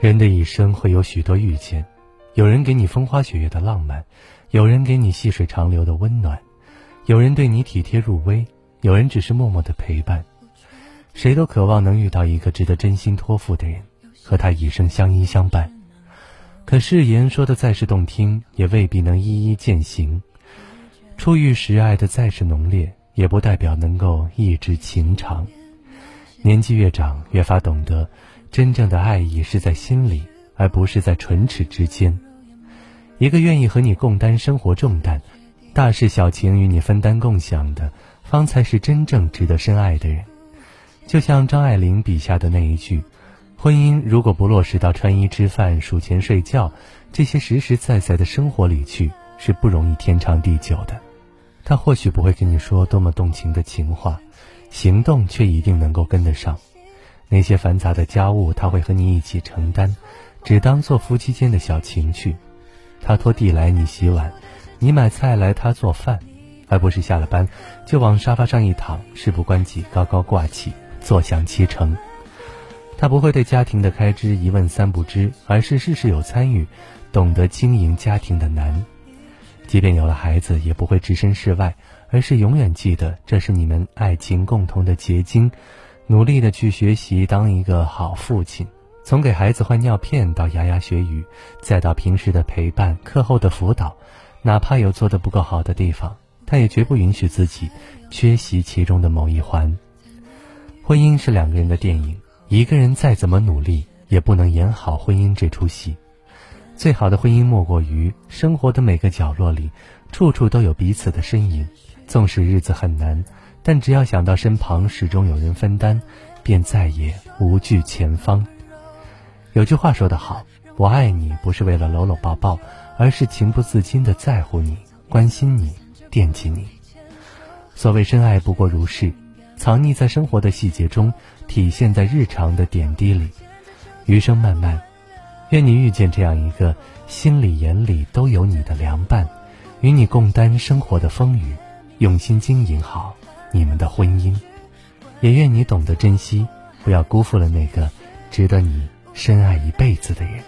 人的一生会有许多遇见，有人给你风花雪月的浪漫，有人给你细水长流的温暖，有人对你体贴入微，有人只是默默的陪伴。谁都渴望能遇到一个值得真心托付的人，和他一生相依相伴。可誓言说的再是动听，也未必能一一践行。初遇时爱的再是浓烈，也不代表能够一直情长。年纪越长，越发懂得，真正的爱意是在心里，而不是在唇齿之间。一个愿意和你共担生活重担，大事小情与你分担共享的，方才是真正值得深爱的人。就像张爱玲笔下的那一句：“婚姻如果不落实到穿衣吃饭、数钱睡觉这些实实在在的生活里去，是不容易天长地久的。”他或许不会跟你说多么动情的情话。行动却一定能够跟得上，那些繁杂的家务他会和你一起承担，只当做夫妻间的小情趣。他拖地来你洗碗，你买菜来他做饭，而不是下了班就往沙发上一躺，事不关己高高挂起，坐享其成。他不会对家庭的开支一问三不知，而是事事有参与，懂得经营家庭的难。即便有了孩子，也不会置身事外。而是永远记得，这是你们爱情共同的结晶，努力的去学习当一个好父亲，从给孩子换尿片到牙牙学语，再到平时的陪伴、课后的辅导，哪怕有做的不够好的地方，他也绝不允许自己缺席其中的某一环。婚姻是两个人的电影，一个人再怎么努力，也不能演好婚姻这出戏。最好的婚姻莫过于生活的每个角落里，处处都有彼此的身影。纵使日子很难，但只要想到身旁始终有人分担，便再也无惧前方。有句话说得好：“我爱你不是为了搂搂抱抱，而是情不自禁的在乎你、关心你、惦记你。”所谓深爱不过如是，藏匿在生活的细节中，体现在日常的点滴里。余生漫漫，愿你遇见这样一个心里眼里都有你的良伴，与你共担生活的风雨。用心经营好你们的婚姻，也愿你懂得珍惜，不要辜负了那个值得你深爱一辈子的人。